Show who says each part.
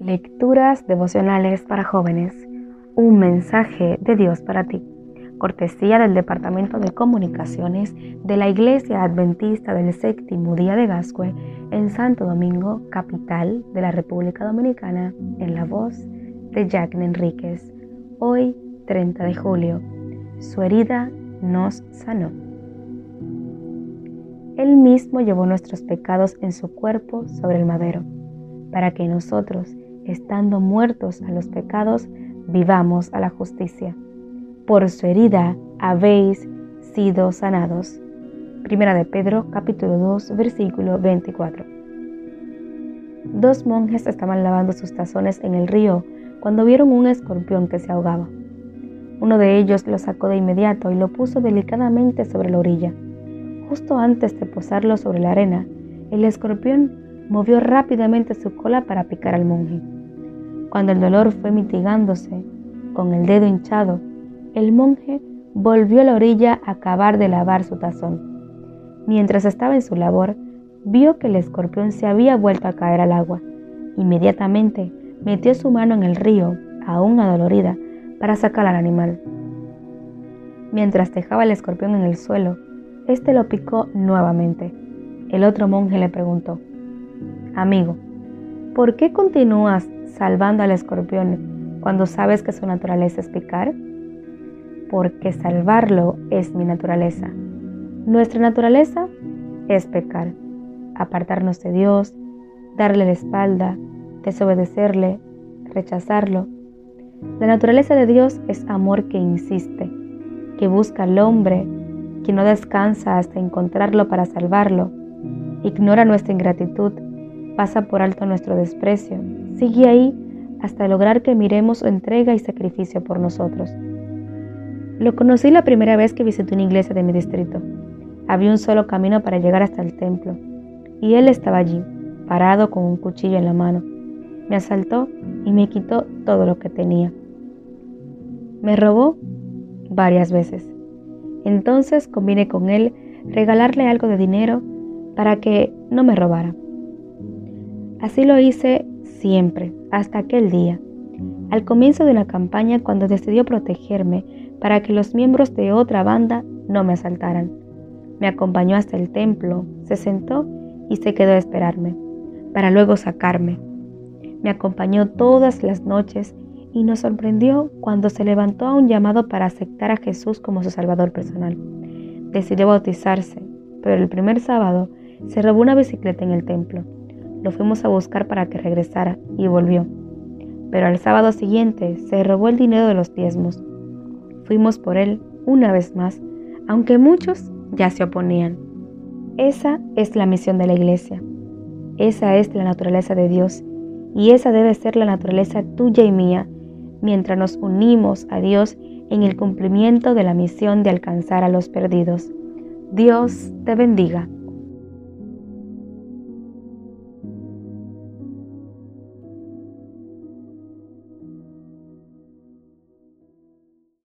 Speaker 1: Lecturas devocionales para jóvenes. Un mensaje de Dios para ti. Cortesía del Departamento de Comunicaciones de la Iglesia Adventista del Séptimo Día de Gascue en Santo Domingo, capital de la República Dominicana, en la voz de Jack Enríquez. Hoy, 30 de julio. Su herida nos sanó. Él mismo llevó nuestros pecados en su cuerpo sobre el madero, para que nosotros, estando muertos a los pecados, vivamos a la justicia. Por su herida habéis sido sanados. Primera de Pedro capítulo 2 versículo 24. Dos monjes estaban lavando sus tazones en el río cuando vieron un escorpión que se ahogaba. Uno de ellos lo sacó de inmediato y lo puso delicadamente sobre la orilla. Justo antes de posarlo sobre la arena, el escorpión movió rápidamente su cola para picar al monje. Cuando el dolor fue mitigándose, con el dedo hinchado, el monje volvió a la orilla a acabar de lavar su tazón. Mientras estaba en su labor, vio que el escorpión se había vuelto a caer al agua. Inmediatamente metió su mano en el río, aún adolorida, para sacar al animal. Mientras dejaba el escorpión en el suelo, éste lo picó nuevamente. El otro monje le preguntó, Amigo, ¿por qué continúas salvando al escorpión cuando sabes que su naturaleza es picar? Porque salvarlo es mi naturaleza. Nuestra naturaleza es pecar, apartarnos de Dios, darle la espalda, desobedecerle, rechazarlo. La naturaleza de Dios es amor que insiste, que busca al hombre, que no descansa hasta encontrarlo para salvarlo, ignora nuestra ingratitud, pasa por alto nuestro desprecio, sigue ahí hasta lograr que miremos su entrega y sacrificio por nosotros. Lo conocí la primera vez que visité una iglesia de mi distrito. Había un solo camino para llegar hasta el templo, y él estaba allí, parado con un cuchillo en la mano. Me asaltó y me quitó todo lo que tenía. Me robó varias veces. Entonces combiné con él regalarle algo de dinero para que no me robara. Así lo hice siempre, hasta aquel día, al comienzo de la campaña cuando decidió protegerme para que los miembros de otra banda no me asaltaran. Me acompañó hasta el templo, se sentó y se quedó a esperarme, para luego sacarme. Me acompañó todas las noches y nos sorprendió cuando se levantó a un llamado para aceptar a Jesús como su Salvador personal. Decidió bautizarse, pero el primer sábado se robó una bicicleta en el templo lo fuimos a buscar para que regresara y volvió. Pero al sábado siguiente se robó el dinero de los diezmos. Fuimos por él una vez más, aunque muchos ya se oponían. Esa es la misión de la iglesia. Esa es la naturaleza de Dios y esa debe ser la naturaleza tuya y mía mientras nos unimos a Dios en el cumplimiento de la misión de alcanzar a los perdidos. Dios te bendiga.